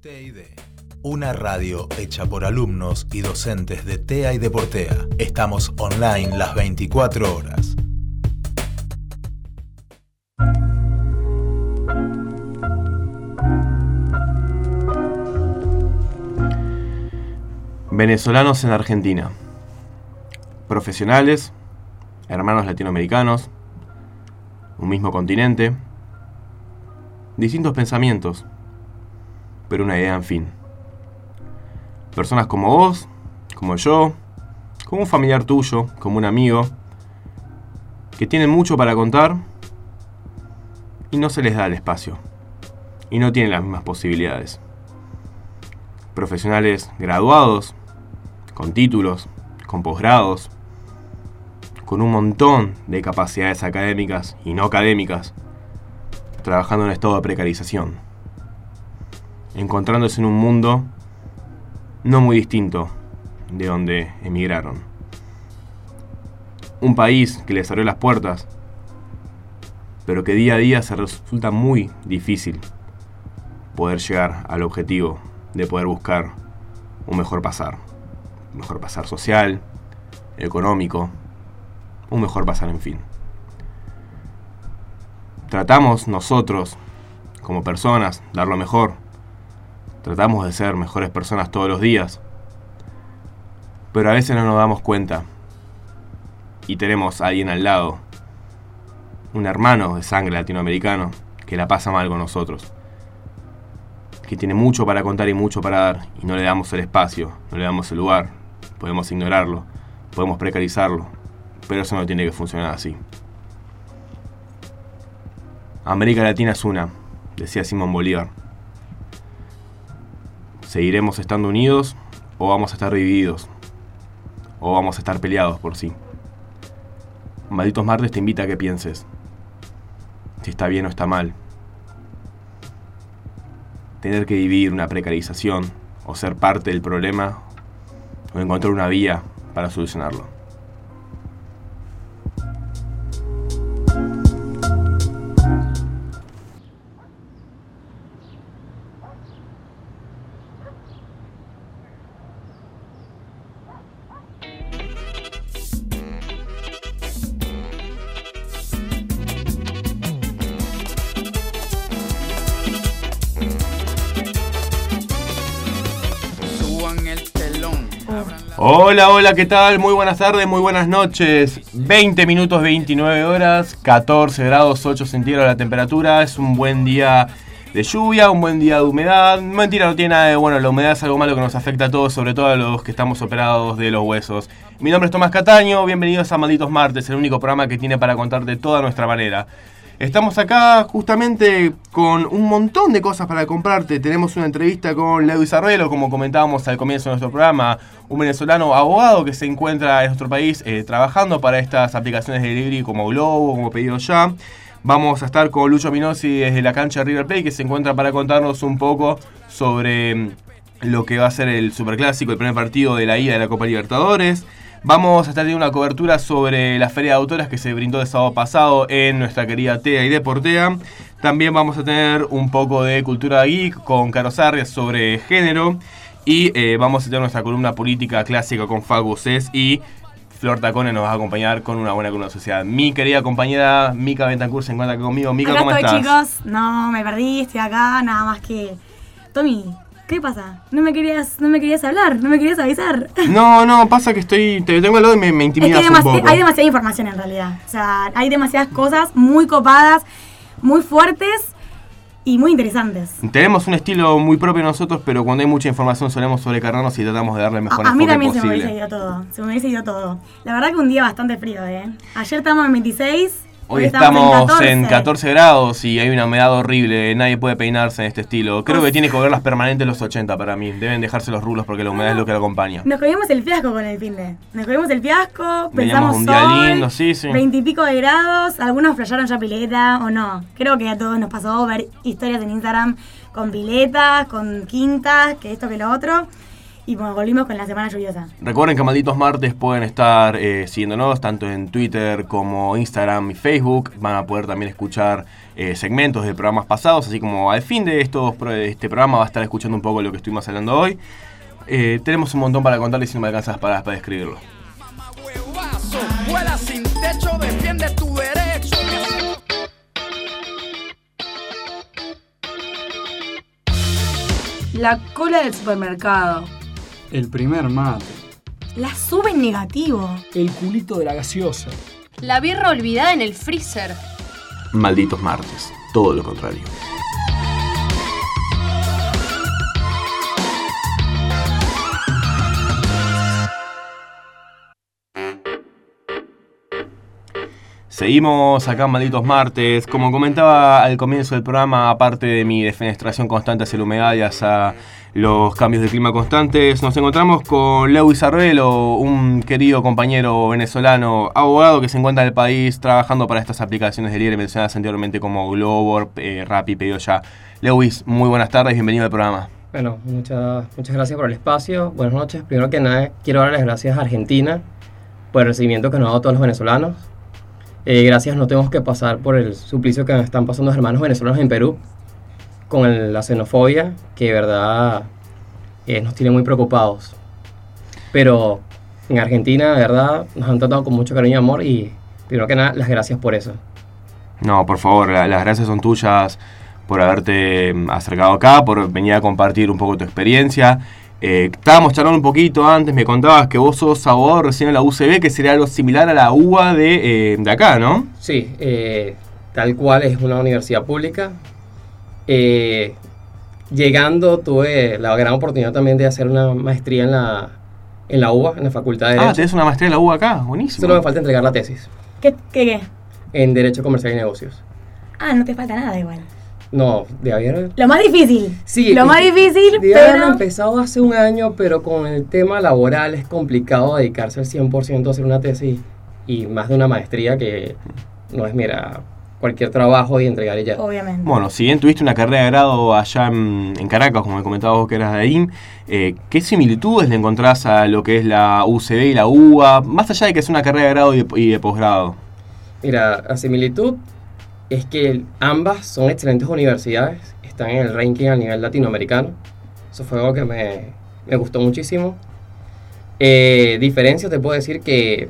TID, una radio hecha por alumnos y docentes de TEA y Deportea. Estamos online las 24 horas. Venezolanos en Argentina. Profesionales, hermanos latinoamericanos, un mismo continente, distintos pensamientos, pero una idea en fin. Personas como vos, como yo, como un familiar tuyo, como un amigo, que tienen mucho para contar y no se les da el espacio, y no tienen las mismas posibilidades. Profesionales graduados, con títulos, con posgrados, con un montón de capacidades académicas y no académicas, trabajando en estado de precarización, encontrándose en un mundo no muy distinto de donde emigraron. Un país que les abrió las puertas, pero que día a día se resulta muy difícil poder llegar al objetivo de poder buscar un mejor pasar. Un mejor pasar social, económico, un mejor pasar en fin. Tratamos nosotros, como personas, dar lo mejor. Tratamos de ser mejores personas todos los días. Pero a veces no nos damos cuenta. Y tenemos a alguien al lado, un hermano de sangre latinoamericano, que la pasa mal con nosotros. Que tiene mucho para contar y mucho para dar, y no le damos el espacio, no le damos el lugar. Podemos ignorarlo, podemos precarizarlo, pero eso no tiene que funcionar así. América Latina es una, decía Simón Bolívar. ¿Seguiremos estando unidos o vamos a estar divididos? ¿O vamos a estar peleados por sí? Malditos Martes te invita a que pienses si está bien o está mal. Tener que vivir una precarización o ser parte del problema o encontrar una vía para solucionarlo. Hola, hola, ¿qué tal? Muy buenas tardes, muy buenas noches. 20 minutos 29 horas, 14 grados 8 centígrados la temperatura. Es un buen día de lluvia, un buen día de humedad. Mentira, no tiene nada de bueno. La humedad es algo malo que nos afecta a todos, sobre todo a los que estamos operados de los huesos. Mi nombre es Tomás Cataño, bienvenidos a Malditos Martes, el único programa que tiene para contar de toda nuestra manera. Estamos acá justamente con un montón de cosas para comprarte. Tenemos una entrevista con Leo Isarrelo, como comentábamos al comienzo de nuestro programa, un venezolano abogado que se encuentra en nuestro país eh, trabajando para estas aplicaciones de delivery como Globo, como Pedido Ya. Vamos a estar con Lucho Minosi desde la cancha River Plate, que se encuentra para contarnos un poco sobre lo que va a ser el Superclásico, el primer partido de la ida de la Copa Libertadores. Vamos a estar teniendo una cobertura sobre la Feria de Autoras que se brindó el sábado pasado en nuestra querida TEA y Deportea. También vamos a tener un poco de cultura geek con Caro Sarrias sobre género. Y eh, vamos a tener nuestra columna política clásica con Fago Cés y Flor Tacone nos va a acompañar con una buena columna sociedad. Mi querida compañera Mica Bentancur se encuentra conmigo. Mica, ¿cómo estoy, estás? chicos. No, me perdí, estoy acá, nada más que. Tommy, ¿qué pasa? No me querías, no me querías hablar, no me querías avisar. No, no, pasa que estoy. Te tengo al lado y me, me Es que intimidas un poco. hay demasiada información en realidad. O sea, hay demasiadas cosas muy copadas, muy fuertes y muy interesantes. Tenemos un estilo muy propio nosotros, pero cuando hay mucha información solemos sobrecargarnos y tratamos de darle mejor A, a mí también se me hubiese ido todo. Se me hubiese ido todo. La verdad que un día bastante frío, ¿eh? Ayer estamos en 26. Hoy estamos en 14 grados y hay una humedad horrible, nadie puede peinarse en este estilo. Creo que tiene que volver las permanentes los 80 para mí. Deben dejarse los rulos porque la humedad es lo que lo acompaña. Nos comimos el fiasco con el fin de. Nos comimos el fiasco, pensamos un día sol, lindo, sí, sí. 20 y pico de grados, algunos playaron ya pileta o no. Creo que a todos nos pasó ver historias en Instagram con piletas, con quintas, que esto que lo otro. Y bueno, volvimos con la semana lluviosa. Recuerden que Malditos Martes pueden estar eh, siguiéndonos tanto en Twitter como Instagram y Facebook. Van a poder también escuchar eh, segmentos de programas pasados, así como al fin de estos este programa va a estar escuchando un poco lo que estuvimos hablando hoy. Eh, tenemos un montón para contarles y no me alcanzas para, para describirlo. Huevazo, vuela sin techo, defiende tu derecho. La cola del supermercado. El primer mate. La sube en negativo. El culito de la gaseosa. La birra olvidada en el freezer. Malditos Martes, todo lo contrario. Seguimos acá en Malditos Martes. Como comentaba al comienzo del programa, aparte de mi defenestración constante hacia la humedad y hacia los cambios de clima constantes, nos encontramos con Lewis Arbelo, un querido compañero venezolano, abogado que se encuentra en el país trabajando para estas aplicaciones de libre mencionadas anteriormente como Globor, eh, Rappi, Pedido Ya. Lewis, muy buenas tardes, bienvenido al programa. Bueno, muchas, muchas gracias por el espacio. Buenas noches. Primero que nada, quiero dar las gracias a Argentina por el recibimiento que nos ha dado todos los venezolanos. Eh, gracias, no tenemos que pasar por el suplicio que están pasando los hermanos venezolanos en Perú con el- la xenofobia, que de verdad eh, nos tiene muy preocupados. Pero en Argentina, de verdad, nos han tratado con mucho cariño y amor y primero que nada, las gracias por eso. No, por favor, la- las gracias son tuyas por haberte mm, acercado acá, por venir a compartir un poco tu experiencia. Eh, estábamos charlando un poquito antes, me contabas que vos sos abogado recién en la UCB, que sería algo similar a la UBA de, eh, de acá, ¿no? Sí, eh, tal cual es una universidad pública. Eh, llegando tuve la gran oportunidad también de hacer una maestría en la, en la UBA, en la Facultad de Ah, Derecho. tenés una maestría en la UBA acá, buenísimo. Solo me falta entregar la tesis ¿Qué, qué, qué? en Derecho Comercial y Negocios. Ah, no te falta nada igual. No, de haber... Lo más difícil. Sí, Lo más difícil, de haberlo pero... empezado hace un año, pero con el tema laboral es complicado dedicarse al 100% a hacer una tesis y más de una maestría que no es, mira, cualquier trabajo y entregar ya. Obviamente. Bueno, si bien tuviste una carrera de grado allá en, en Caracas, como me comentabas vos que eras de ahí, eh, ¿qué similitudes le encontrás a lo que es la UCB y la UBA, más allá de que es una carrera de grado y de, y de posgrado? Mira, la similitud es que ambas son excelentes universidades, están en el ranking a nivel latinoamericano. Eso fue algo que me, me gustó muchísimo. Eh, diferencia, te puedo decir que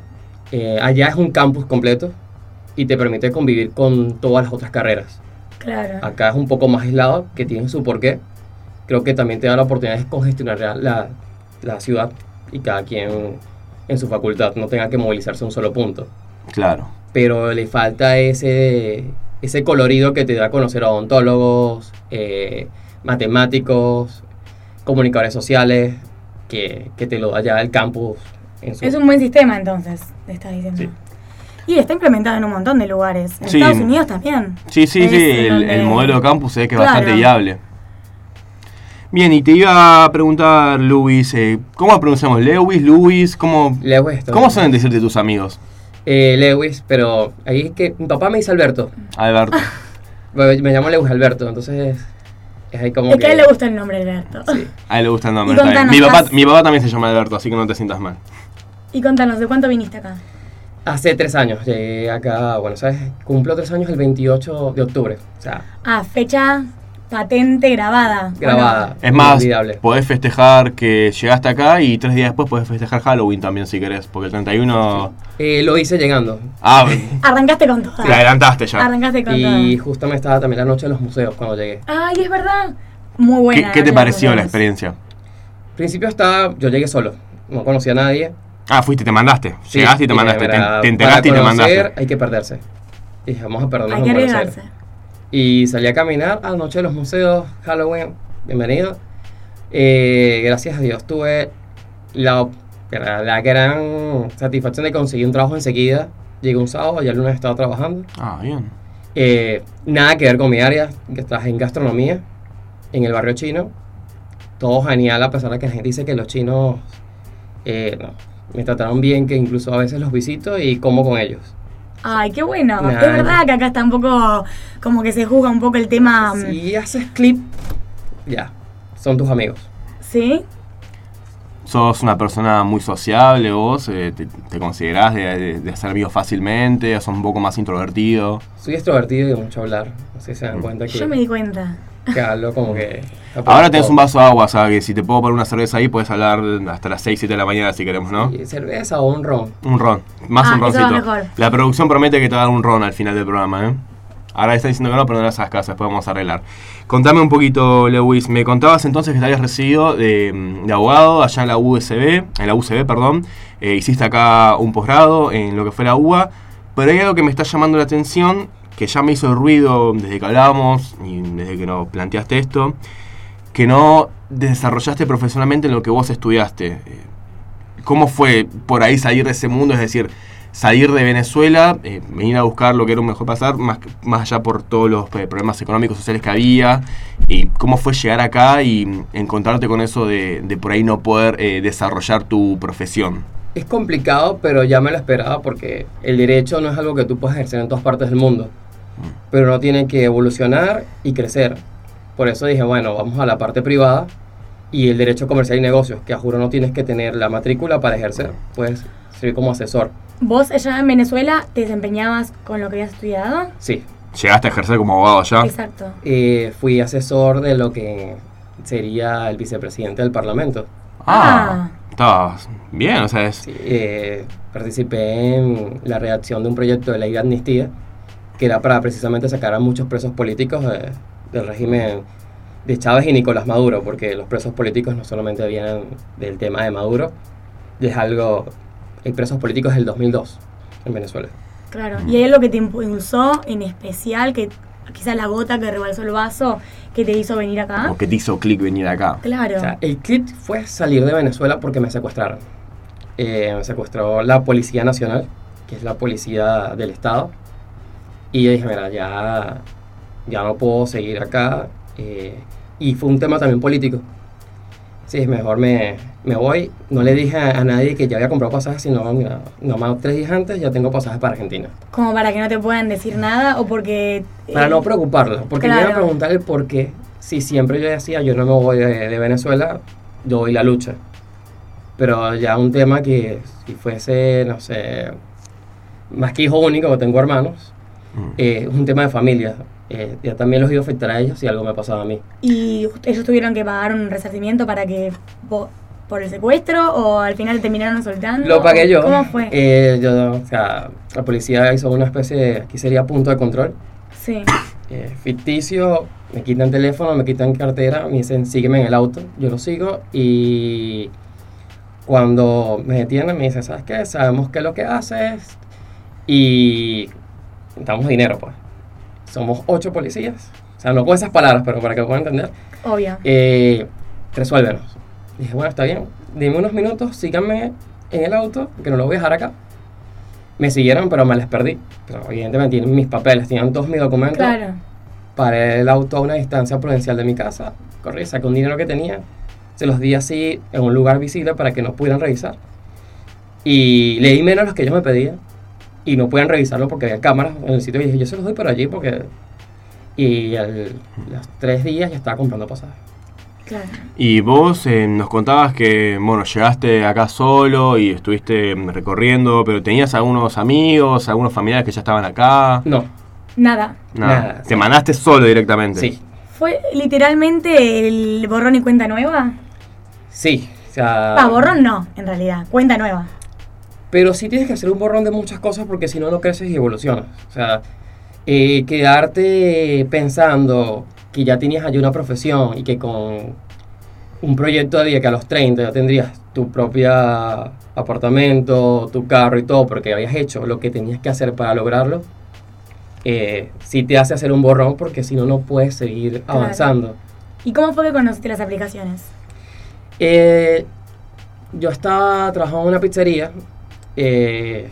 eh, allá es un campus completo y te permite convivir con todas las otras carreras. Claro. Acá es un poco más aislado, que tiene su porqué. Creo que también te da la oportunidad de congestionar la, la, ciudad y cada quien en su facultad no tenga que movilizarse a un solo punto Claro. pero le falta ese, ese colorido que te da a conocer a odontólogos, eh, matemáticos, comunicadores sociales, que, que te lo da ya el campus. En su, Es un buen sistema entonces, te estás diciendo. Sí. Y está implementado en un montón de lugares. En Sí. Estados Unidos también. Sí, sí, Es sí, el, modelo de campus es que es bastante viable. Bien, y te iba a preguntar, Luis, eh, ¿cómo pronunciamos? ¿Lewis, Luis? ¿Cómo, Lewis, ¿Cómo suelen decirte tus amigos? Eh, Lewis, pero ahí es que mi papá me dice Alberto. Alberto. Me, me llamo Lewis Alberto, entonces es ahí como Es que... que a él le gusta el nombre Alberto. Sí. A él le gusta el nombre. Mi, papá, ¿has- mi papá también se llama Alberto, así que no te sientas mal. Y contanos, ¿de cuánto viniste acá? Hace tres años llegué acá a Buenos Aires. Cumplo tres años el 28 de octubre. O sea, Ah, fecha patente grabada. grabada. Es más, podés festejar que llegaste acá y tres días después podés festejar Halloween también si querés, porque el 31... Eh, lo hice llegando. Ah, Bueno, arrancaste con todo. te adelantaste ya. Arrancaste con Y todo. justo me estaba también la noche de los museos cuando llegué. Ay, es verdad. Muy ¿Qué, buena. qué te la pareció la experiencia? Al principio estaba, yo llegué solo, no conocía a nadie. Ah, fuiste, te mandaste. Sí, Llegaste y te mandaste. Te, "Mira, te enteraste y te mandaste. Hay que perderse. Y dije, vamos a perdernos Hay que arriesgarse. Y salí a caminar a la noche de los museos, Halloween, bienvenido. Eh, gracias a Dios tuve la, la, la gran satisfacción de conseguir un trabajo enseguida. Llegué un sábado y el lunes estaba trabajando. Ah, bien. Eh, nada que ver con mi área, que trabajé en gastronomía, en el barrio chino. Todo genial, a pesar de que la gente dice que los chinos eh, no, me trataron bien, que incluso a veces los visito y como con ellos. Ay, qué bueno. Nah. Es verdad que acá está un poco, como que se juzga un poco el tema. mm, Si haces clip, ya, son tus amigos. ¿Sí? ¿Sos una persona muy sociable vos? Eh, ¿Te, te considerás de, de- de hacer amigos fácilmente? ¿Sos un poco más introvertido? Soy extrovertido y de mucho hablar. No sé si se Mm. dan cuenta que, Yo me di cuenta. Hablo como que... Ahora tenés un vaso de agua, o sea, que si te puedo poner una cerveza ahí, puedes hablar hasta las 6, 7 de la mañana si queremos, ¿no? Y Cerveza o un ron. Un ron, más Ah, un roncito. mejor. La producción promete que te va a dar un ron al final del programa, ¿eh? Ahora está diciendo que no, pero no las hagas caso, después vamos a arreglar. Contame un poquito, Lewis. Me contabas entonces que te habías recibido de, de abogado allá en la USB, en la UCB, perdón. Eh, hiciste acá un posgrado en lo que fue la UBA. Pero hay algo que me está llamando la atención, que ya me hizo ruido desde que hablábamos y desde que nos planteaste esto, que no desarrollaste profesionalmente en lo que vos estudiaste. Eh, ¿Cómo fue por ahí salir de ese mundo? Es decir, salir de Venezuela, eh, venir a buscar lo que era un mejor pasar, más, más allá por todos los eh, problemas económicos, sociales que había, y cómo fue llegar acá y encontrarte con eso de, por ahí no poder desarrollar tu profesión. Es complicado, pero ya me lo esperaba porque el derecho no es algo que tú puedas ejercer en todas partes del mundo. Pero uno tiene que evolucionar y crecer. Por eso dije, bueno, vamos a la parte privada y el derecho comercial y negocios, que a juro no tienes que tener la matrícula para ejercer. Puedes servir como asesor. ¿Vos allá en Venezuela te desempeñabas con lo que habías estudiado? Sí. ¿Llegaste a ejercer como abogado allá? Exacto. Eh, fui asesor de lo que sería el vicepresidente del Parlamento. Ah, estabas bien, o sea, es... Sí, eh, participé en la redacción de un proyecto de ley de amnistía que era para precisamente sacar a muchos presos políticos de- del régimen de Chávez y Nicolás Maduro, porque los presos políticos no solamente vienen del tema de Maduro, es algo... Hay presos políticos del 2002 en Venezuela. Claro. ¿Y hay algo que te impulsó en especial, que quizás la gota que rebalsó el vaso, que te hizo venir acá? ¿O que te hizo clic venir acá? Claro. O sea, el clip fue salir de Venezuela porque me secuestraron. Eh, me secuestró la Policía Nacional, que es la policía del Estado. Y yo dije, mira, ya, ya no puedo seguir acá. eh, y fue un tema también político. Sí, mejor me, me voy. No le dije a, a nadie que ya había comprado pasajes, sino mira, nomás tres días antes ya tengo pasajes para Argentina. Como para que no te puedan decir nada o porque... Para eh, no preocuparla, porque me iban a claro. preguntar el por qué. Si siempre yo decía, yo no me voy de, de Venezuela, yo voy la lucha. Pero ya un tema que si fuese, no sé, más que hijo único, que tengo hermanos. Eh, es un tema de familia. Eh, ya también los iba a afectar a ellos si algo me pasaba a mí. ¿Y ellos tuvieron que pagar un resarcimiento para que... vo- por el secuestro o al final terminaron soltando? Lo pagué yo. ¿Cómo fue? Eh, yo, o sea, la policía hizo una especie de, aquí sería punto de control, sí. eh, ficticio, me quitan teléfono, me quitan cartera, me dicen sígueme en el auto, yo lo sigo y cuando me detienen me dicen, ¿sabes qué? Sabemos qué es lo que haces y damos dinero pues. Somos ocho policías, o sea, no con esas palabras, pero para que puedan entender, Obvio. eh, resuélvenos. Dije, bueno, está bien, dime unos minutos, síganme en el auto, que no lo voy a dejar acá. Me siguieron, pero me les perdí. Pero evidentemente tienen mis papeles, tenían todos mis documentos. Claro. Paré el auto a una distancia prudencial de mi casa, corrí, saqué un dinero que tenía, se los di así en un lugar visible para que no pudieran revisar. Y le di menos los que ellos me pedían y no pueden revisarlo porque había cámaras en el sitio y dije, yo se los doy por allí porque... Y al- los tres días ya estaba comprando pasajes. Claro. Y vos eh, nos contabas que, bueno, llegaste acá solo y estuviste mm, recorriendo, pero tenías algunos amigos, algunos familiares que ya estaban acá. No, Nada. Nada. Nada, Te sí. mandaste solo directamente. sí, ¿Fue literalmente el borrón y cuenta nueva? sí. O sea, Ah, borrón no, en realidad. Cuenta nueva. Pero sí tienes que hacer un borrón de muchas cosas porque si no, no creces y evolucionas. O sea, eh, quedarte pensando que ya tenías allí una profesión y que con un proyecto de vida que a los 30 ya tendrías tu propia apartamento, tu carro y todo, porque habías hecho lo que tenías que hacer para lograrlo, eh, sí te hace hacer un borrón porque si no, no puedes seguir Claro. avanzando. ¿Y cómo fue que conociste las aplicaciones? Eh, yo estaba trabajando en una pizzería, eh,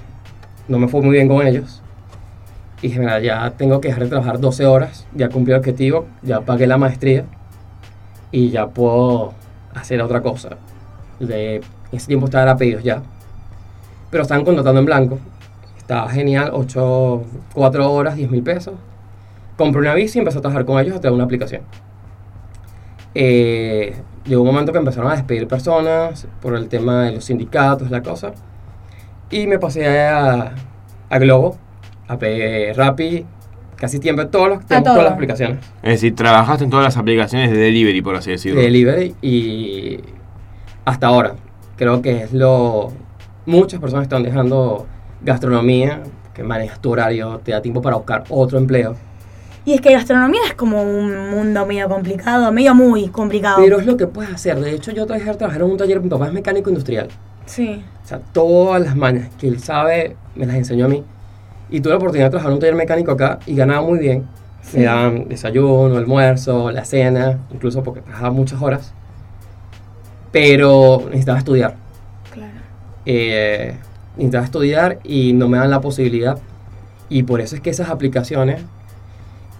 no me fue muy bien con ellos. Y dije, mira, ya tengo que dejar de trabajar 12 horas, ya cumplí el objetivo, ya pagué la maestría y ya puedo hacer otra cosa. De, en ese tiempo estaba a pedidos ya, pero estaban contratando en blanco. Estaba genial, 8, 4 horas, 10 mil pesos. Compré una bici y empecé a trabajar con ellos a través de una aplicación. eh, llegó un momento que empezaron a despedir personas por el tema de los sindicatos, la cosa. Y me pasé a, a Globo, a Rappi, casi tiempo, todos los, tenemos todas las aplicaciones Es decir, trabajaste en todas las aplicaciones de delivery, por así decirlo. de delivery y hasta ahora creo que es lo... Muchas personas están dejando gastronomía, que manejas tu horario, te da tiempo para buscar otro empleo. Y es que gastronomía es como un mundo medio complicado, medio muy complicado. Pero es lo que puedes hacer. De hecho, yo trabajé trabajar en un taller, mi papá es mecánico industrial. Sí. O sea, todas las mañas que él sabe, me las enseñó a mí. Y tuve la oportunidad de trabajar en un taller mecánico acá y ganaba muy bien. Sí. Me daban desayuno, almuerzo, la cena, incluso porque trabajaba muchas horas. Pero necesitaba estudiar. Claro. Eh, necesitaba estudiar y no me dan la posibilidad. Y por eso es que esas aplicaciones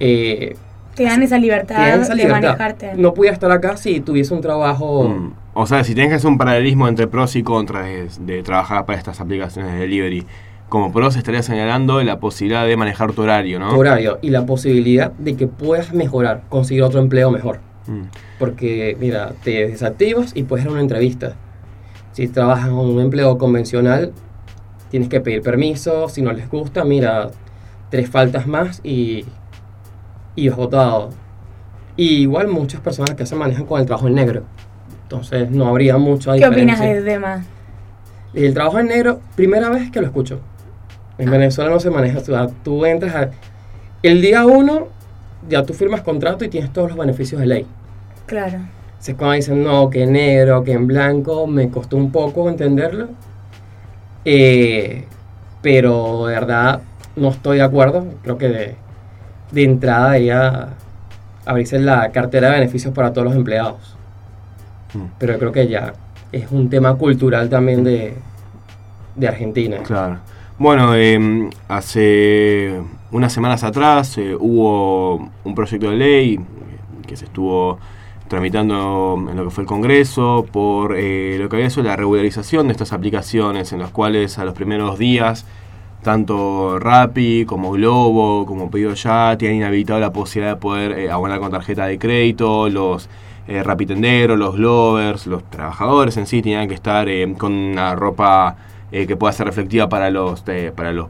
eh, Te dan esa libertad, esa de manejarte. No pudiera estar acá si tuviese un trabajo. Mm. O sea, si tienes que hacer un paralelismo entre pros y contras de, de trabajar para estas aplicaciones de delivery, como pros estaría señalando la posibilidad de manejar tu horario, ¿no? tu horario y la posibilidad de que puedas mejorar, conseguir otro empleo mejor. Mm. Porque, mira, te desactivas y puedes ir a una entrevista. Si trabajas en un empleo convencional, tienes que pedir permiso. Si no les gusta, mira, tres faltas más y, y votado. Y igual muchas personas que se manejan con el trabajo en negro. Entonces no habría mucha ¿Qué opinas del tema? El trabajo en negro, primera vez que lo escucho. En Venezuela no se maneja. Tú entras a... El día uno, ya tú firmas contrato y tienes todos los beneficios de ley. Claro. Se cuando dicen, no, que en negro, que en blanco, me costó un poco entenderlo. Eh, pero de verdad no estoy de acuerdo. Creo que de, de entrada debería abrirse la cartera de beneficios para todos los empleados. Mm. Pero yo creo que ya es un tema cultural también de, de Argentina. Claro. Bueno, eh, hace unas semanas atrás eh, hubo un proyecto de ley que se estuvo tramitando en lo que fue el Congreso por eh, lo que había sido la regularización de estas aplicaciones en las cuales a los primeros días tanto Rappi como Globo como Pedido Ya tienen inhabilitado la posibilidad de poder eh, abonar con tarjeta de crédito, los eh, rapitenderos, los glovers, los trabajadores en sí tenían que estar eh, con una ropa eh, que pueda ser reflectiva para los, eh, para los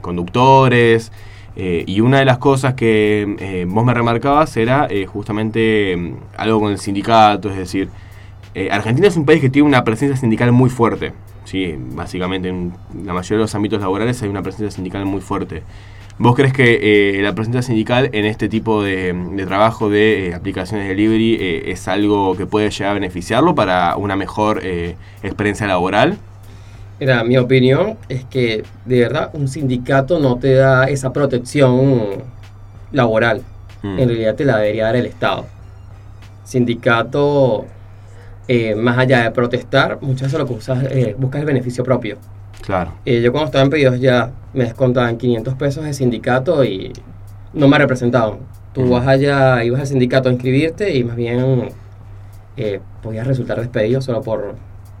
conductores. Y una de las cosas que vos me remarcabas era justamente mm, algo con el sindicato, es decir, eh, Argentina es un país que tiene una presencia sindical muy fuerte. Sí, básicamente en la mayoría de los ámbitos laborales hay una presencia sindical muy fuerte. ¿Vos crees que eh, la presencia sindical en este tipo de, de trabajo de eh, aplicaciones de delivery eh, es algo que puede llegar a beneficiarlo para una mejor experiencia laboral? Mira, mi opinión es que de verdad un sindicato no te da esa protección laboral. Mm. En realidad te la debería dar el Estado. Sindicato, eh, más allá de protestar, muchas veces lo que usas, eh, buscas el beneficio propio. Claro. Eh, yo cuando estaba en pedidos ya me descontaban 500 pesos de sindicato y no me representaban. Tú vas allá, ibas al sindicato a inscribirte y más bien eh, podías resultar despedido solo por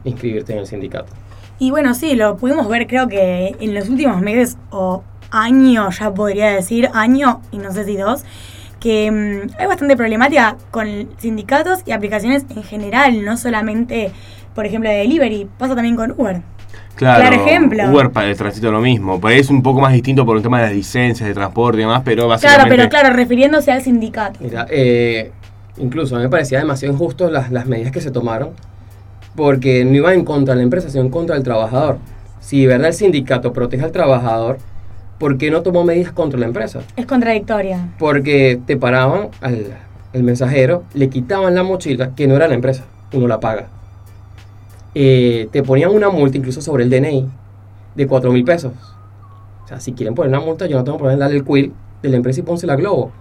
inscribirte en el sindicato. Y bueno, sí, lo pudimos ver creo que en los últimos meses o años, ya podría decir, año y no sé si dos, que mm, hay bastante problemática con sindicatos y aplicaciones en general, no solamente, por ejemplo, de delivery, pasa también con Uber. Claro, Claro ejemplo. Uber para el tránsito lo mismo. Por ahí es un poco más distinto por un tema de las licencias de transporte y demás, pero básicamente... Claro, pero claro, refiriéndose al sindicato. Mira, eh, incluso a mí me parecía demasiado injusto las, las medidas que se tomaron, porque no iban en contra de la empresa, sino en contra del trabajador. Si de verdad el sindicato protege al trabajador, ¿por qué no tomó medidas contra la empresa? Es contradictoria. Porque te paraban al el mensajero, le quitaban la mochila, que no era la empresa, uno la paga. Eh, te ponían una multa incluso sobre el DNI de 4 mil pesos. O sea, si quieren poner una multa, yo no tengo problema en darle el quill de la empresa y pónsela la Globo.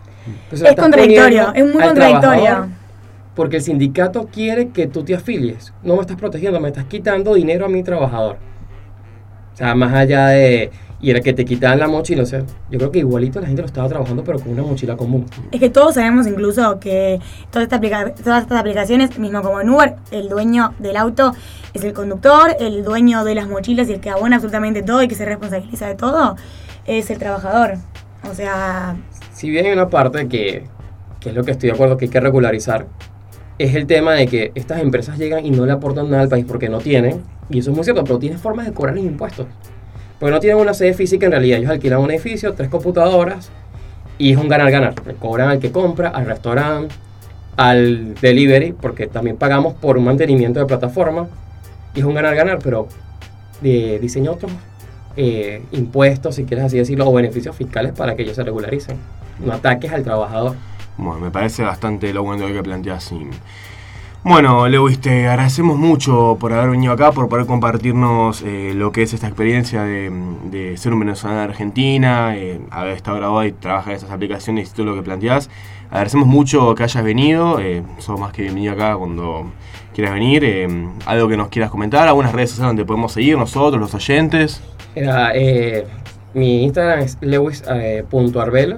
Es contradictorio, es muy contradictorio. Porque el sindicato quiere que tú te afilies. No me estás protegiendo, me estás quitando dinero a mi trabajador. O sea, más allá de... Y era que te quitaban la mochila. O sea, yo creo que igualito la gente lo estaba trabajando, pero con una mochila común. Es que todos sabemos incluso que toda esta aplica- todas estas aplicaciones, mismo como en Uber, el dueño del auto es el conductor, el dueño de las mochilas y el que abona absolutamente todo y que se responsabiliza de todo es el trabajador. O sea, Si bien hay una parte que, que es lo que estoy de acuerdo que hay que regularizar, es el tema de que estas empresas llegan y no le aportan nada al país porque no tienen, y eso es muy cierto, pero tienen formas de cobrar los impuestos. Porque no tienen una sede física en realidad, ellos alquilan un edificio, tres computadoras, y es un ganar-ganar. Cobran al que compra, al restaurante, al delivery, porque también pagamos por un mantenimiento de plataforma, y es un ganar-ganar, pero de diseño otros eh, impuestos, si quieres así decirlo, o beneficios fiscales para que ellos se regularicen. No ataques al trabajador. Bueno, me parece bastante lo bueno que planteas. Bueno, Lewis, te agradecemos mucho por haber venido acá, por poder compartirnos eh, lo que es esta experiencia de, de ser un venezolano de Argentina, eh, haber estado grabado y trabajar en esas aplicaciones y todo lo que planteás. Agradecemos mucho que hayas venido, eh, sos más que bienvenido acá cuando quieras venir. eh, algo que nos quieras comentar, algunas redes sociales donde podemos seguir nosotros, los oyentes. Era, mi Instagram es lewis.arbelo.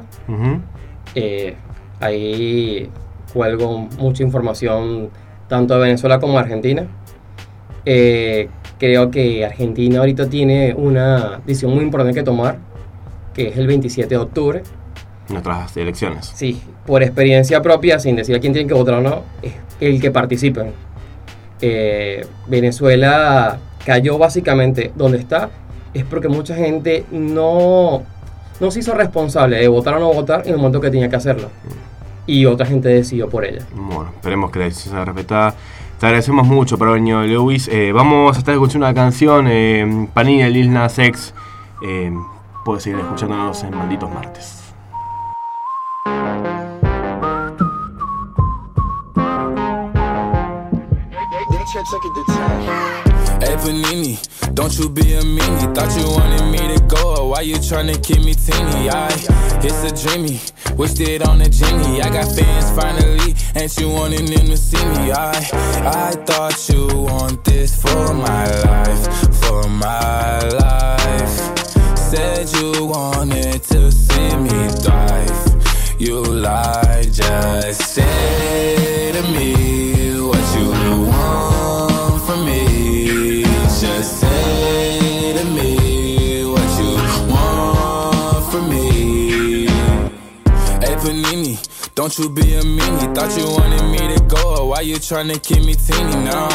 Eh, ahí cuelgo mucha información tanto de Venezuela como de Argentina. Eh, creo que Argentina ahorita tiene una decisión muy importante que tomar, que es el 27 de octubre. Nuestras elecciones. Sí, por experiencia propia, sin decir a quién tienen que votar o no, es el que participen. Eh, Venezuela cayó básicamente donde está, es porque mucha gente no, no se hizo responsable de votar o no votar en el momento que tenía que hacerlo. Y otra gente decidió por ella. Bueno, esperemos que la decisión sea respetada. Te agradecemos mucho venido, Lewis. Eh, vamos a estar escuchando una canción, eh, Panini de Lil Nas X. Eh, puedes seguir escuchándonos en Malditos Martes. Hey Panini, don't you be a meanie. Thought you wanted me to go, why you tryna keep me teeny? I, it's a dreamy, wished it on a genie. I got fans finally, ain't you wanting them to see me? I, I thought you want this for my life, for my life. Said you wanted to see me thrive. You lied, just say to me Panini, don't you be a meanie. Thought you wanted me to go, why you tryna keep me teeny now?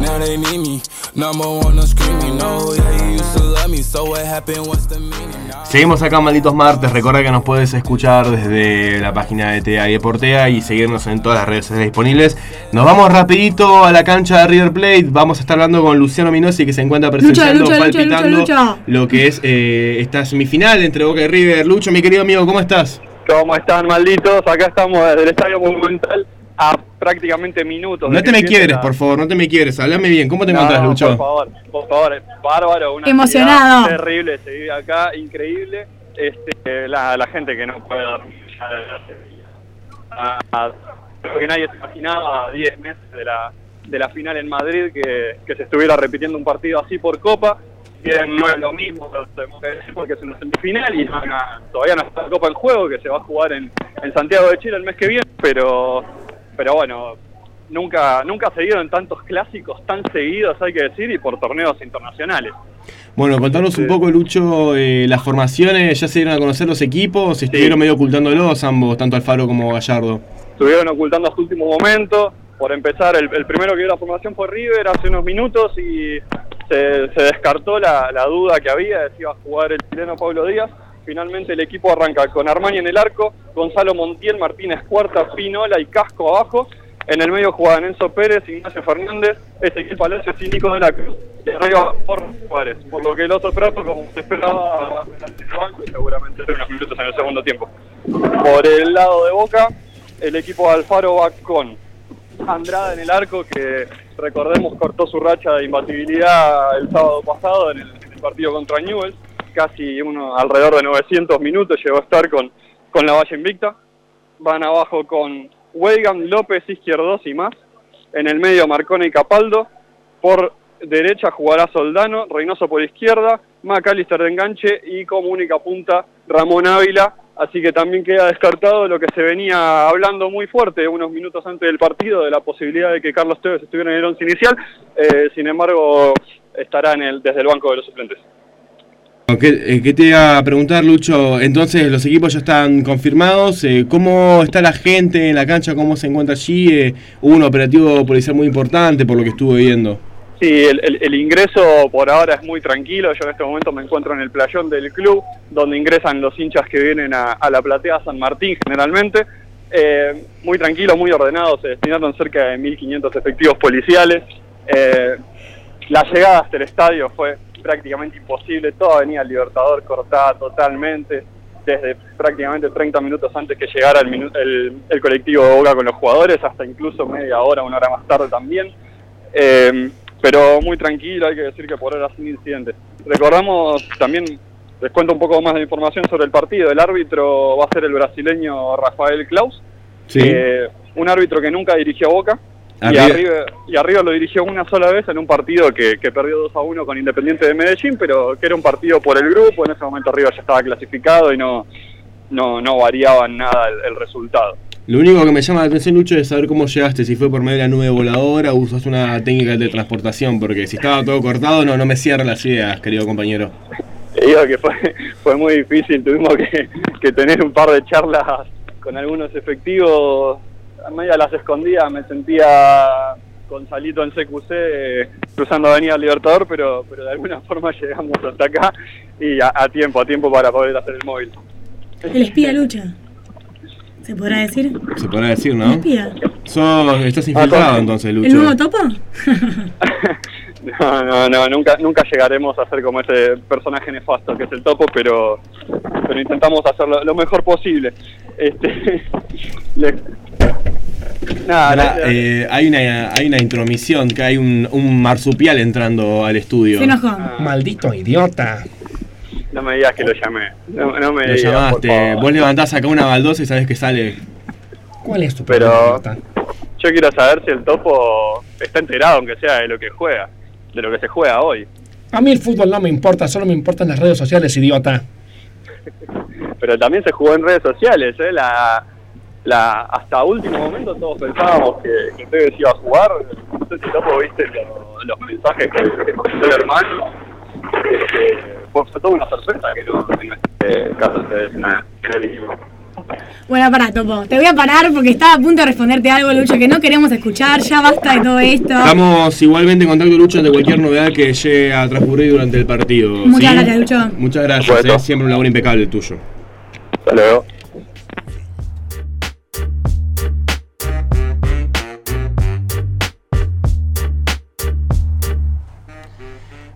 Now they need me, number one, no screaming. No, yeah, you used to love me, so what happened? What's the meaning now? Seguimos acá en Malditos Martes. Recuerda que nos puedes escuchar desde la página de TA y Deportea y seguirnos en todas las redes sociales disponibles. Nos vamos rapidito a la cancha de River Plate. Vamos a estar hablando con Luciano Minosi que se encuentra presenciando, lucha, lucha, palpitando lucha, lucha. lo que es eh, esta semifinal entre Boca y River. Lucho, mi querido amigo, ¿cómo estás? ¿Cómo están, malditos? Acá estamos desde el Estadio Monumental a prácticamente minutos. No de te me la- por favor, no te me quiebres. Hablame bien. ¿Cómo te No, encontrás, Lucho? Por favor, por favor, bárbaro. Una Emocionado. Terrible, se vive acá, increíble. Este, la, la gente que no puede dormir ya ah, creo que nadie se imaginaba a 10 meses de la, de la final en Madrid que, que se estuviera repitiendo un partido así por Copa. Bien, no es lo mismo, pero tenemos que decir porque es una semifinal y no- no- todavía no está la Copa en juego, que se va a jugar en, en Santiago de Chile el mes que viene, pero, pero bueno, nunca, nunca se dieron tantos clásicos tan seguidos, hay que decir, y por torneos internacionales. Bueno, contanos un poco, Lucho, eh, las formaciones. ¿Ya se dieron a conocer los equipos? ¿Se estuvieron medio ocultándolos ambos, tanto Alfaro como Gallardo? estuvieron ocultando hasta último momento. Por empezar, el, primero que dio la formación fue River hace unos minutos y se, descartó la, duda que había de si iba a jugar el chileno Pablo Díaz. Finalmente el equipo arranca con Armani en el arco, Gonzalo Montiel, Martínez Cuarta, Pinola y Casco abajo. En el medio jugaban Enzo Pérez, Ignacio Fernández, Ezequiel Palacios y Nico de la Cruz. Y arriba por Juárez, por lo que el otro trato, como se esperaba, seguramente unos minutos en el segundo tiempo. Por el lado de Boca, el equipo de Alfaro va con Andrada en el arco, que recordemos cortó su racha de imbatibilidad el sábado pasado en el, partido contra Newell's. Casi uno, alrededor de 900 minutos llegó a estar con, con la valla invicta. Van abajo con Weigand, López, Izquierdos y más. En el medio Marcone y Capaldo. Por derecha jugará Soldano, Reynoso por izquierda, Macalister de enganche y como única punta Ramón Ávila. Así que también queda descartado lo que se venía hablando muy fuerte unos minutos antes del partido de la posibilidad de que Carlos Tevez estuviera en el once inicial. Eh, sin embargo, estará en el, desde el banco de los suplentes. ¿Qué, eh, qué te iba a preguntar, Lucho? Entonces, los equipos ya están confirmados. eh, ¿Cómo está la gente en la cancha? ¿Cómo se encuentra allí? Hubo un operativo policial muy importante, por lo que estuve viendo. Sí, el, ingreso por ahora es muy tranquilo. Yo en este momento me encuentro en el playón del club, donde ingresan los hinchas que vienen a, la platea San Martín generalmente. Eh, muy tranquilo, muy ordenado. Se destinaron cerca de 1.500 efectivos policiales. Eh, la llegada hasta el estadio fue prácticamente imposible. Toda Avenida Libertador cortada totalmente. Desde prácticamente 30 minutos antes que llegara el, el- el colectivo de Boca con los jugadores, hasta incluso media hora, una hora más tarde también. Eh, pero muy tranquilo, hay que decir que por ahora sin incidentes. Recordamos también, les cuento un poco más de información sobre el partido. El árbitro va a ser el brasileño Rafael Klaus, Sí. eh, un árbitro que nunca dirigió a Boca. Y Arriba- y arriba lo dirigió una sola vez en un partido que, que perdió 2 a 1 con Independiente de Medellín, pero que era un partido por el grupo. En ese momento arriba ya estaba clasificado y no, no, no variaba nada el- el resultado. Lo único que me llama la atención, Lucho, es saber cómo llegaste, si fue por medio de la nube voladora o usas una técnica de transportación, porque si estaba todo cortado, no, no me cierra las ideas, querido compañero. Digo que fue, fue muy difícil, tuvimos que, que tener un par de charlas con algunos efectivos, a media las escondidas, me sentía con Salito en CQC eh, cruzando Avenida Libertador, pero, pero de alguna forma llegamos hasta acá y a, a tiempo, a tiempo para poder hacer el móvil. El espía lucha. ¿Se podrá decir? Se podrá decir, El ¿no? espía. Sos, estás infiltrado entonces, ¿El Lucho. nuevo topo? No, no, no, nunca, nunca llegaremos a ser como ese personaje nefasto que es el topo, pero, pero intentamos hacerlo lo mejor posible. Este, le- nada, eh, hay, una, hay una intromisión, que hay un, un marsupial entrando al estudio. Se enojó. Maldito idiota. No me digas que lo llamé. No, no me Lo digas, llamaste, vos levantás acá una baldosa y sabés que sale. ¿Cuál es tu Pero yo quiero saber si el topo está enterado, aunque sea de lo que juega, de lo que se juega hoy. A mí el fútbol no me importa, solo me importan las redes sociales, idiota. pero también se jugó en redes sociales, ¿eh? La, la, hasta último momento todos pensábamos que, que Tevez iba a jugar. No sé si Topo viste lo- los mensajes que, que el hermano. Este, fue, toda una sorpresa que no, este caso. Bueno, pará, Topo. Te voy a parar porque estaba a punto de responderte algo, Lucho, que no queremos escuchar. Ya basta de todo esto. Estamos igualmente en contacto, Lucho, ante cualquier novedad que llegue a transcurrir durante el partido. Muchas ¿sí? gracias, Lucho. Muchas gracias, Bueno. eh, siempre un labor impecable el tuyo. Hasta luego.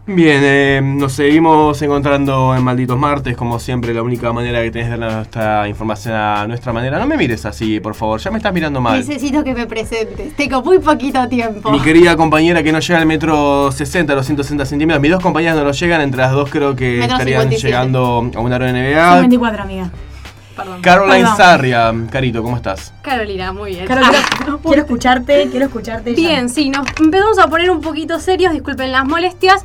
Bien, eh, nos seguimos encontrando en Malditos Martes, como siempre, la única manera que tenés de dar nuestra información a nuestra manera. No me mires así, por favor, ya me estás mirando mal. Necesito que me presentes. Tengo muy poquito tiempo. Mi querida compañera que no llega al metro 60, los 160 centímetros. Mis dos compañeras no lo llegan, entre las dos creo que Metro estarían 57. llegando a una hora de Son NBA. 24, amiga. Perdón. Caroline Perdón. Sarria, Carito, ¿cómo estás? Carolina, muy bien. Caro, Ah, quiero, escucharte, quiero escucharte. ya. Bien, sí, nos empezamos a poner un poquito serios, disculpen las molestias,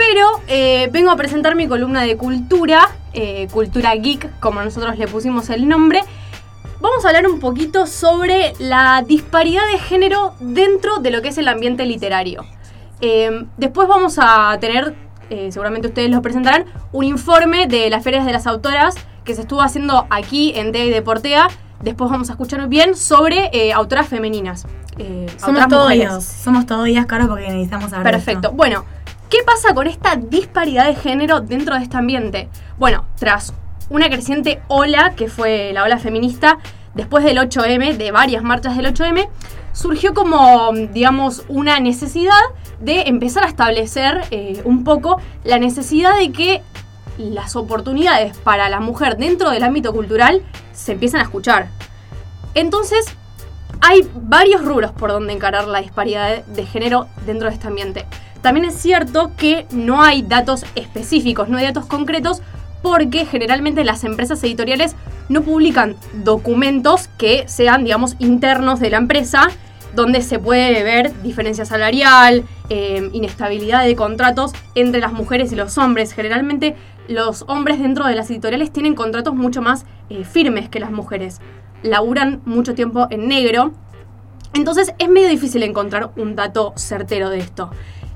pero eh, vengo a presentar mi columna de cultura, eh, cultura geek, como nosotros le pusimos el nombre. Vamos a hablar un poquito sobre la disparidad de género dentro de lo que es el ambiente literario. Eh, después vamos a tener, eh, seguramente ustedes lo presentarán, un informe de las ferias de las autoras que se estuvo haciendo aquí en y Deportea. Después vamos a escuchar bien sobre autoras femeninas. Somos todos. Somos todos ellos, Caro, porque necesitamos de Perfecto. esto. Bueno, ¿qué pasa con esta disparidad de género dentro de este ambiente? Bueno, tras una creciente ola, que fue la ola feminista, después del 8M, de varias marchas del 8M, surgió como, digamos, una necesidad de empezar a establecer eh, un poco la necesidad de que las oportunidades para la mujer dentro del ámbito cultural se empiezan a escuchar. Entonces, hay varios rubros por donde encarar la disparidad de, género dentro de este ambiente. También es cierto que no hay datos específicos, no hay datos concretos, porque generalmente las empresas editoriales no publican documentos que sean, digamos, internos de la empresa, donde se puede ver diferencia salarial, eh, inestabilidad de contratos entre las mujeres y los hombres. Generalmente los hombres dentro de las editoriales tienen contratos mucho más eh, firmes que las mujeres. Laburan mucho tiempo en negro. Entonces es medio difícil encontrar un dato certero de esto.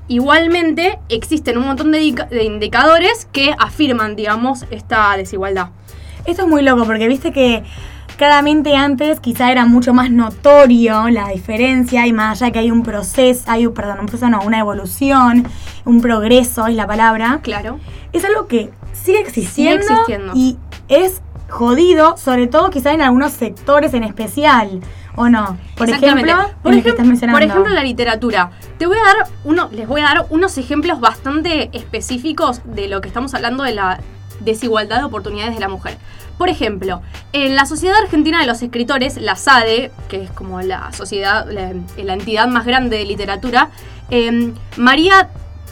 Igualmente existen un montón de, indica- de indicadores que afirman, digamos, esta desigualdad. Esto es muy loco porque viste que claramente antes quizá era mucho más notorio la diferencia y más allá que hay un proceso, hay un, perdón, un proceso no, una evolución, un progreso es la palabra. Claro. Es algo que sigue existiendo, existiendo. y es jodido, sobre todo quizá en algunos sectores en especial, ¿o no? Por Exactamente. ejemplo, por, ejem- por ejemplo, la literatura. Te voy a dar uno, les voy a dar unos ejemplos bastante específicos de lo que estamos hablando de la desigualdad de oportunidades de la mujer. Por ejemplo, en la Sociedad Argentina de los Escritores, la SADE, que es como la sociedad, la, la entidad más grande de literatura, eh, María,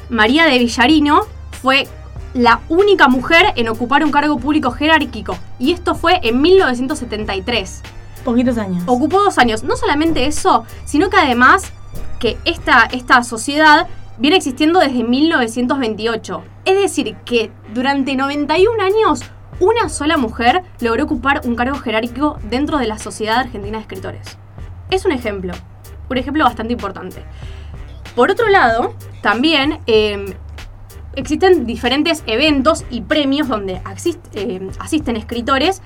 María de Villarino fue la única mujer en ocupar un cargo público jerárquico. Y esto fue en 1973 Poquitos años. ocupó dos años. No solamente eso, sino que además que esta, esta sociedad viene existiendo desde 1928. Es decir, que durante 91 años una sola mujer logró ocupar un cargo jerárquico dentro de la Sociedad Argentina de Escritores. Es un ejemplo, un ejemplo bastante importante. Por otro lado, también eh, existen diferentes eventos y premios donde eh, asisten escritores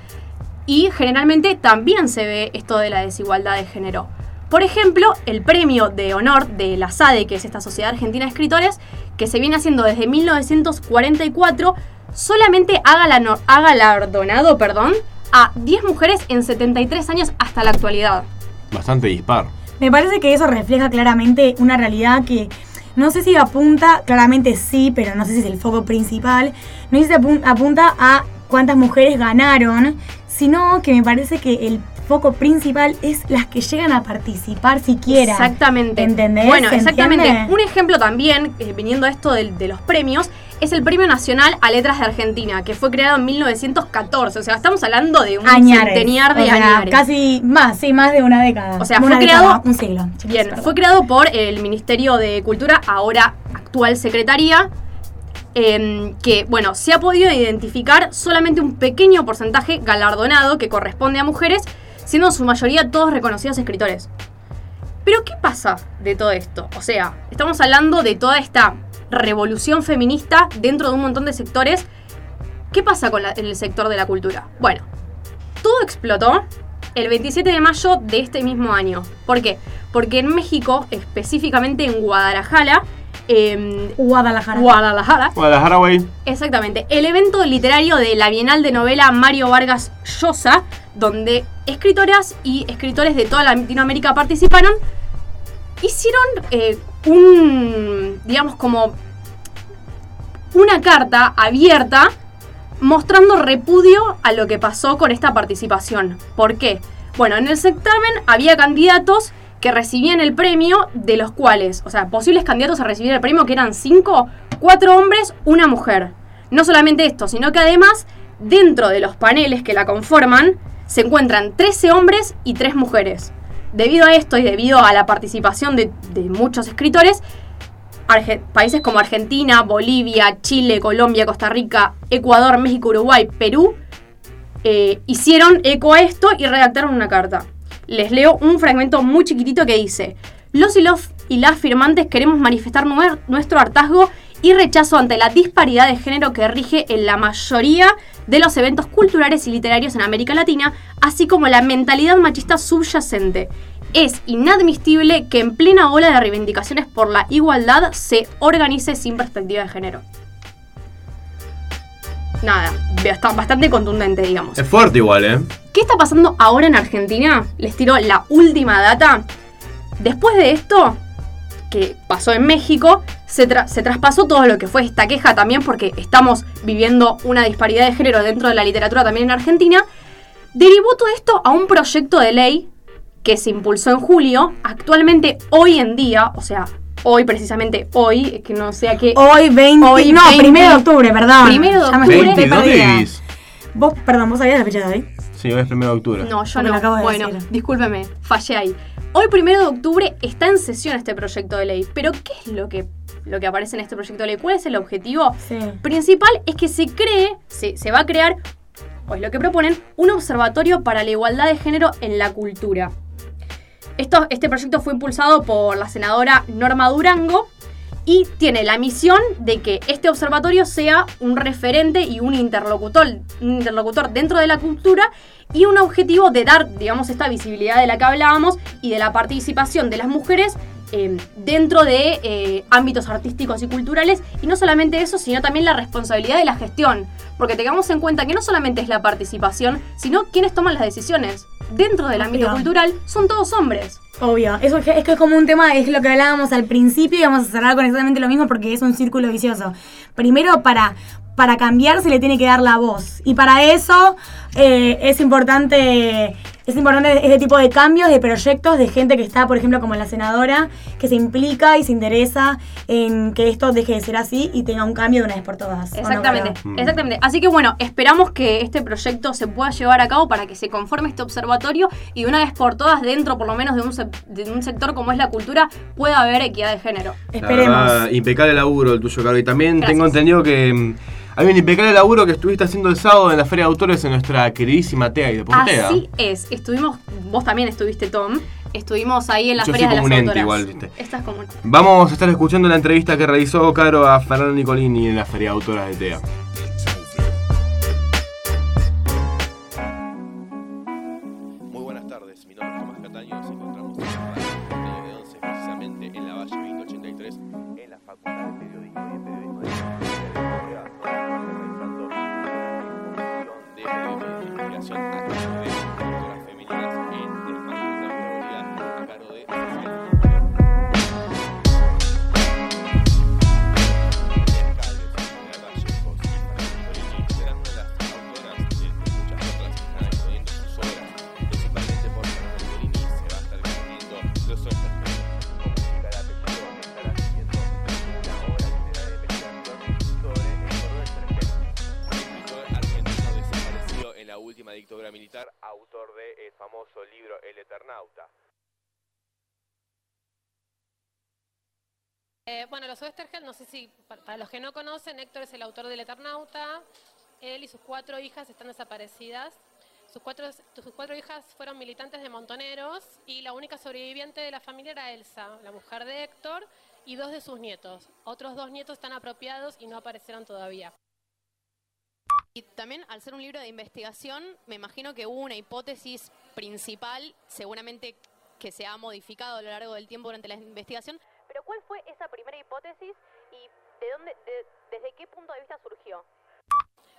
y generalmente también se ve esto de la desigualdad de género. Por ejemplo, el premio de honor de la SADE, que es esta Sociedad Argentina de Escritores, que se viene haciendo desde 1944, solamente ha, galardonado perdón, a 10 mujeres en 73 años hasta la actualidad. Bastante dispar. Me parece que eso refleja claramente una realidad que no sé si apunta, claramente sí, pero no sé si es el foco principal, no sé si apun- apunta a cuántas mujeres ganaron, sino que me parece que el foco principal es las que llegan a participar siquiera. Exactamente. ¿Entendés? Bueno, ¿Se exactamente. entiende? Un ejemplo también, eh, viniendo a esto del- de, los premios, es el Premio Nacional a Letras de Argentina, que fue creado en 1914. O sea, estamos hablando de un Añares. centeniar de O sea, añares. Casi más, sí, más de una década. O sea, Una fue década, creado- Un siglo. Bien, Perdón. fue creado por el Ministerio de Cultura, ahora actual Secretaría, em, que, bueno, se ha podido identificar solamente un pequeño porcentaje galardonado que corresponde a mujeres, siendo en su mayoría todos reconocidos escritores. Pero, ¿qué pasa de todo esto? O sea, estamos hablando de toda esta revolución feminista dentro de un montón de sectores. ¿Qué pasa con la- el sector de la cultura? Bueno, todo explotó el 27 de mayo de este mismo año. ¿Por qué? Porque en México, específicamente en Guadalajara, em, Guadalajara. Guadalajara, Guadalajara, güey. Exactamente. El evento literario de la Bienal de Novela Mario Vargas Llosa, donde escritoras y escritores de toda Latinoamérica participaron, hicieron eh, un, digamos, como una carta abierta mostrando repudio a lo que pasó con esta participación. ¿Por qué? Bueno, en el certamen había candidatos que recibían el premio, de los cuales, o sea, posibles candidatos a recibir el premio, que eran cinco, cuatro hombres, una mujer. No solamente esto, sino que además, dentro de los paneles que la conforman, se encuentran 13 hombres y 3 mujeres. Debido a esto y debido a la participación de, muchos escritores, países como Argentina, Bolivia, Chile, Colombia, Costa Rica, Ecuador, México, Uruguay, Perú, eh, hicieron eco a esto y redactaron una carta. Les leo un fragmento muy chiquitito que dice, los y, los y las firmantes queremos manifestar nuestro hartazgo y rechazo ante la disparidad de género que rige en la mayoría de los eventos culturales y literarios en América Latina, así como la mentalidad machista subyacente. Es inadmisible que en plena ola de reivindicaciones por la igualdad se organice sin perspectiva de género. Nada, bast- bastante contundente, digamos. Es fuerte igual, ¿eh? ¿Qué está pasando ahora en Argentina? Les tiro la última data. Después de esto, que pasó en México, se, tra- se traspasó todo lo que fue esta queja también, porque estamos viviendo una disparidad de género dentro de la literatura también en Argentina. Derivó todo esto a un proyecto de ley que se impulsó en julio. Actualmente, hoy en día, o sea, hoy precisamente hoy, que no sé a qué. Hoy 20, Hoy no, 20. primero de octubre, perdón. Primero de octubre. estoy 22 perdida. vivís. Vos, perdón, vos sabías la fecha de hoy. Sí, hoy es primero de octubre. No, yo Porque no. acabo de bueno, decir. discúlpeme, fallé ahí. Hoy, primero de octubre, está en sesión este proyecto de ley. Pero, ¿qué es lo que, lo que aparece en este proyecto de ley? ¿Cuál es el objetivo? Sí. Principal es que se cree, se, se va a crear, o es lo que proponen, un observatorio para la igualdad de género en la cultura. Este proyecto fue impulsado por la senadora Norma Durango y tiene la misión de que este observatorio sea un referente y un interlocutor, interlocutor dentro de la cultura y un objetivo de dar, digamos, esta visibilidad de la que hablábamos y de la participación de las mujeres eh, dentro de eh, ámbitos artísticos y culturales y no solamente eso, sino también la responsabilidad de la gestión, porque tengamos en cuenta que no solamente es la participación, sino quienes toman las decisiones. Dentro del ámbito cultural son todos hombres. Obvio, eso es que, es que es como un tema, es lo que hablábamos al principio y vamos a cerrar con exactamente lo mismo porque es un círculo vicioso. Primero, para, para cambiar se le tiene que dar la voz. Y para eso eh, es importante es importante este tipo de cambios, de proyectos, de gente que está, por ejemplo, como la senadora, que se implica y se interesa en que esto deje de ser así y tenga un cambio de una vez por todas. ¿o no, Exactamente? Mm. exactamente. Así que bueno, esperamos que este proyecto se pueda llevar a cabo para que se conforme este observatorio y de una vez por todas, dentro por lo menos de un, sec- de un sector como es la cultura, pueda haber equidad de género. La Esperemos. verdad, impecable laburo el tuyo, Caro. Y también Gracias. tengo entendido que mm, hay un impecable laburo que estuviste haciendo el sábado en la Feria de Autores en nuestra queridísima TEA y Deportea. Así es, estuvimos, vos también estuviste, Tom, estuvimos ahí en las Yo soy ferias de las como un ente autoras. igual, ¿viste? Estás como un- Vamos a estar escuchando la entrevista que realizó Caro a Fernando Nicolini en la Feria de Autoras de TEA. Eh, bueno, los Westergeld, no sé si, pa- para los que no conocen, Héctor es el autor del Eternauta. Él y sus cuatro hijas están desaparecidas. Sus cuatro, sus cuatro hijas fueron militantes de Montoneros y la única sobreviviente de la familia era Elsa, la mujer de Héctor, y dos de sus nietos. Otros dos nietos están apropiados y no aparecieron todavía. Y también, al ser un libro de investigación, me imagino que hubo una hipótesis principal, seguramente que se ha modificado a lo largo del tiempo durante la investigación. ¿Cuál fue esa primera hipótesis y de dónde, de- desde qué punto de vista surgió?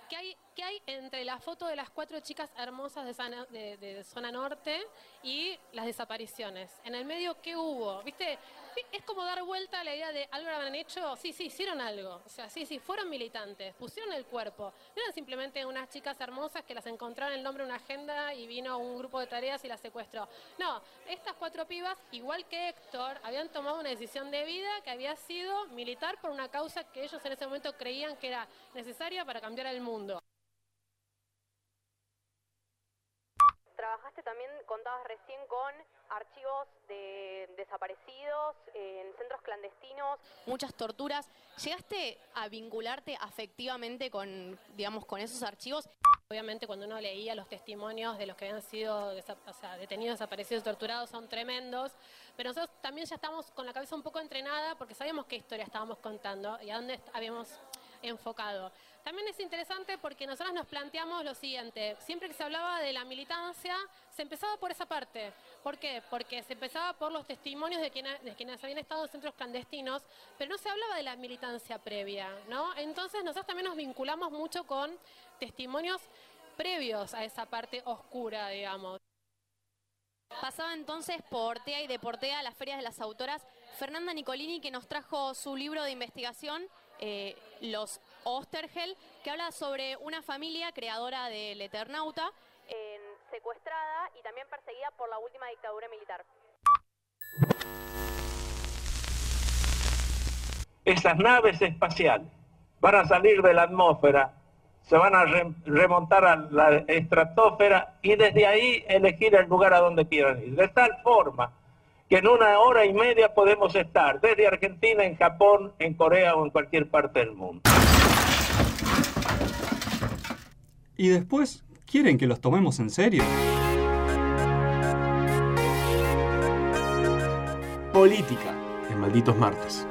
¿Qué hay, qué hay entre la foto de las cuatro chicas hermosas de- de zona norte y las desapariciones? En el medio, ¿qué hubo? ¿Viste? Es como dar vuelta a la idea de algo habrán hecho. Sí, sí, hicieron algo. O sea, sí, sí, fueron militantes, pusieron el cuerpo. No eran simplemente unas chicas hermosas que las encontraron el nombre de una agenda y vino un grupo de tareas y las secuestró. No, estas cuatro pibas, igual que Héctor, habían tomado una decisión de vida que había sido militar por una causa que ellos en ese momento creían que era necesaria para cambiar el mundo. Trabajaste también, contabas recién, con archivos de desaparecidos, en centros clandestinos, muchas torturas. ¿Llegaste a vincularte afectivamente con, digamos, con esos archivos? Obviamente cuando uno leía los testimonios de los que habían sido o sea, detenidos, desaparecidos, torturados, son tremendos, pero nosotros también ya estamos con la cabeza un poco entrenada porque sabíamos qué historia estábamos contando y a dónde habíamos enfocado. También es interesante porque nosotros nos planteamos lo siguiente, siempre que se hablaba de la militancia, se empezaba por esa parte. ¿Por qué? Porque se empezaba por los testimonios de quienes, de quienes habían estado en centros clandestinos, pero no se hablaba de la militancia previa, ¿no? Entonces nosotros también nos vinculamos mucho con testimonios previos a esa parte oscura, digamos. Pasaba entonces por TEA y Deportea, las ferias de las autoras, Fernanda Nicolini, que nos trajo su libro de investigación, eh, Los Ostergel, que habla sobre una familia creadora del Eternauta, secuestrada y también perseguida por la última dictadura militar. Esas naves espaciales van a salir de la atmósfera, se van a re- remontar a la estratosfera y desde ahí elegir el lugar a donde quieran ir. De tal forma que en una hora y media podemos estar desde Argentina, en Japón, en Corea o en cualquier parte del mundo. Y después, ¿quieren que los tomemos en serio? Política en Malditos Martes.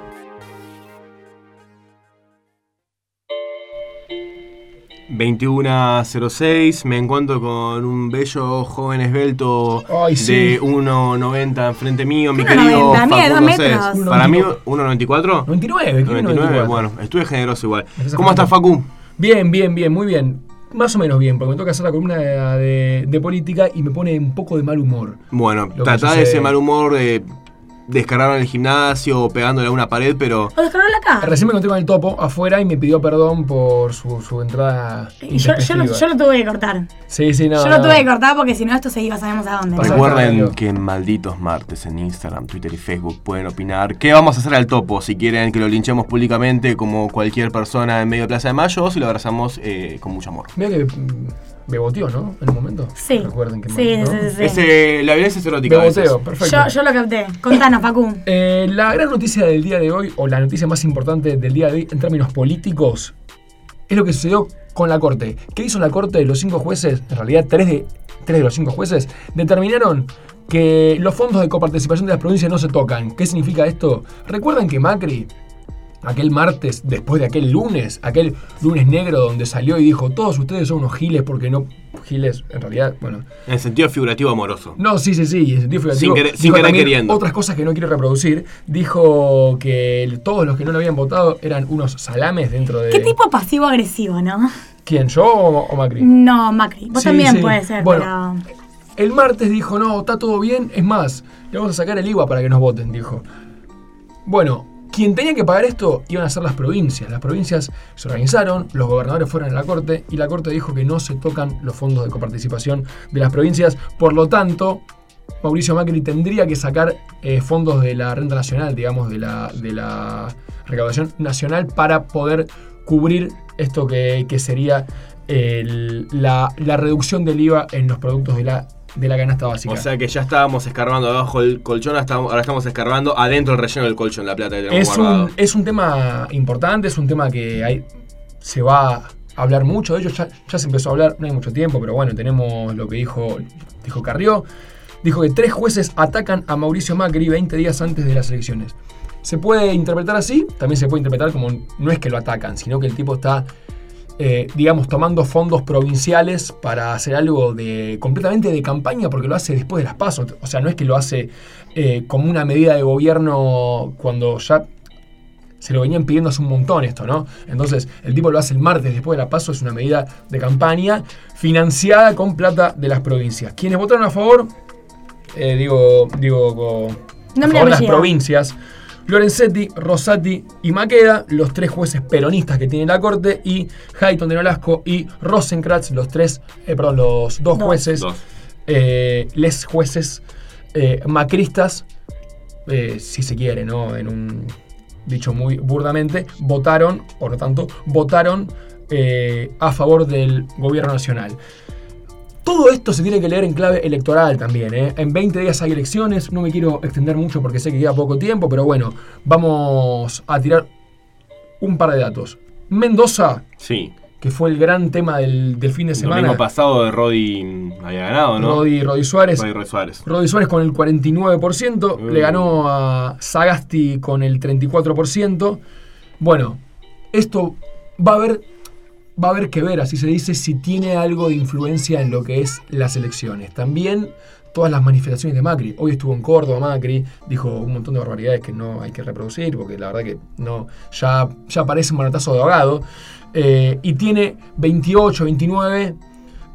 21.06, me encuentro con un bello joven esbelto Ay, sí. de 1.90 enfrente mío, mi 1,90, querido mide dos Facundo Cés. metros. Para mí, 1.94. 99, ¿qué 99, bueno, estuve generoso igual. Estás ¿Cómo estás, Facu? Bien, bien, bien, muy bien. Más o menos bien, porque me toca hacer la columna de, de- de política y me pone un poco de mal humor. Bueno, tratá de ese mal humor de descargarlo en el gimnasio o pegándole a una pared, pero O descargarlo acá. Recién me encontré con el topo afuera y me pidió perdón por su, su entrada. Y yo, yo, lo, yo lo tuve que cortar. Sí, sí, no. yo lo no. tuve que cortar porque si no esto se iba, sabemos a dónde. Recuerden que en malditos martes en Instagram, Twitter y Facebook pueden opinar qué vamos a hacer al topo, si quieren que lo linchemos públicamente como cualquier persona en medio de Plaza de Mayo o si lo abrazamos eh, con mucho amor. Mira que beboteó, ¿no? En un momento. Sí. Recuerden que Sí, ¿no? sí, sí, sí. Ese, la violencia es erótica. Beboteo, perfecto. Yo, yo lo capté. Contanos, Facu. Eh, la gran noticia del día de hoy, o la noticia más importante del día de hoy en términos políticos, es lo que sucedió con la Corte. ¿Qué hizo la Corte? Los cinco jueces, en realidad tres de, tres de los cinco jueces, determinaron que los fondos de coparticipación de las provincias no se tocan. ¿Qué significa esto? Recuerdan que Macri, aquel martes, después de aquel lunes, aquel lunes negro donde salió y dijo, todos ustedes son unos giles porque no... Giles, en realidad, bueno, En el sentido figurativo amoroso. no, sí, sí, sí, en sentido figurativo. Sin querer- sin querer queriendo. Otras cosas que no quiero reproducir. Dijo que el- todos los que no lo habían votado eran unos salames dentro de. ¿Qué tipo pasivo-agresivo, no? ¿Quién, yo o, o Macri? No, Macri. Vos Sí, también sí. puede ser, Bueno. El martes dijo, no, está todo bien. Es más, le vamos a sacar el IVA para que nos voten, dijo. Bueno, quien tenía que pagar esto iban a ser las provincias. Las provincias se organizaron, los gobernadores fueron a la corte y la corte dijo que no se tocan los fondos de coparticipación de las provincias. Por lo tanto, Mauricio Macri tendría que sacar eh, fondos de la renta nacional, digamos, de la, de la recaudación nacional para poder cubrir esto que, sería la, la reducción del IVA en los productos de la, de la canasta básica. O sea que ya estábamos escarbando abajo el colchón, ahora estamos escarbando adentro del relleno del colchón, la plata que tenemos es, guardado. un, es un tema importante, es un tema que hay, se va a hablar mucho. De hecho, ya, ya se empezó a hablar, no hay mucho tiempo, pero bueno, tenemos lo que dijo, dijo Carrió. Dijo que tres jueces atacan a Mauricio Macri 20 días antes de las elecciones. Se puede interpretar así, también se puede interpretar como no es que lo atacan, sino que el tipo está, eh, digamos, tomando fondos provinciales para hacer algo de completamente de campaña, porque lo hace después de las pasos. O sea, no es que lo hace eh, como una medida de gobierno cuando ya se lo venían pidiendo hace un montón esto, ¿no? Entonces, el tipo lo hace el martes después de la paso, es una medida de campaña financiada con plata de las provincias. Quienes votaron a favor, eh, digo, digo, a favor de las provincias, Lorenzetti, Rosati y Maqueda, los tres jueces peronistas que tiene la corte, y Hayton de Nolasco y Rosenkratz, los tres, eh, perdón, los dos, jueces, Dos. eh, les jueces eh, macristas, eh, si se quiere, ¿no? En un dicho muy burdamente, votaron, por lo tanto, votaron eh, a favor del gobierno nacional. Todo esto se tiene que leer en clave electoral también. ¿eh? En 20 días hay elecciones, no me quiero extender mucho porque sé que queda poco tiempo, pero bueno, vamos a tirar un par de datos. Mendoza, Sí. que fue el gran tema del, del fin de El semana. domingo pasado de Rodi había ganado, ¿no? Rodi, Rodi Suárez. Rodi Suárez. Rodi Suárez con el 49%, Mm. le ganó a Sagasti con el 34%. Bueno, esto va a haber va a haber que ver, así se dice, si tiene algo de influencia en lo que es las elecciones. También todas las manifestaciones de Macri. Hoy estuvo en Córdoba Macri, dijo un montón de barbaridades que no hay que reproducir, porque la verdad que no, ya, ya parece un manotazo de ahogado. Eh, y tiene 28, 29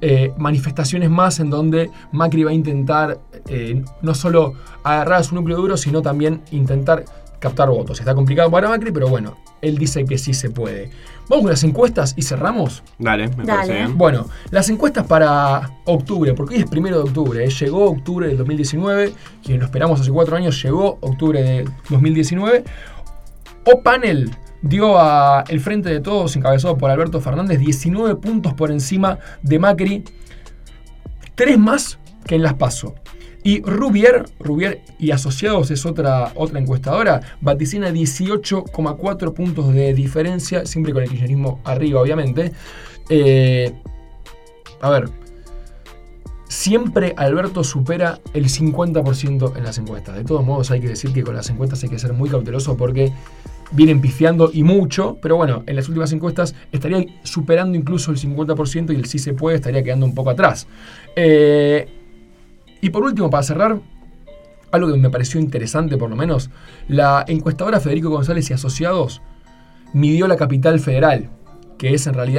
eh, manifestaciones más en donde Macri va a intentar eh, no solo agarrar a su núcleo duro, sino también intentar captar votos. Está complicado para Macri, pero bueno, él dice que sí se puede. Vamos con las encuestas y cerramos. Dale, me parece bien. Bueno, las encuestas para octubre, porque hoy es primero de octubre, ¿eh? llegó octubre del 2019, quien lo esperamos hace cuatro años, llegó octubre de 2019. O Panel dio a el frente de todos, encabezado por Alberto Fernández, 19 puntos por encima de Macri, tres más que en las PASO. Y Rubier, Rubier y Asociados es otra, otra encuestadora, vaticina 18,4 puntos de diferencia, siempre con el kirchnerismo arriba, obviamente. Eh, a ver, siempre Alberto supera el 50% en las encuestas. De todos modos, hay que decir que con las encuestas hay que ser muy cauteloso porque vienen pifiando y mucho, pero bueno, en las últimas encuestas estaría superando incluso el 50% y el sí se puede estaría quedando un poco atrás. Eh, y por último, para cerrar, algo que me pareció interesante por lo menos, la encuestadora Federico González y Asociados midió la capital federal, que es en realidad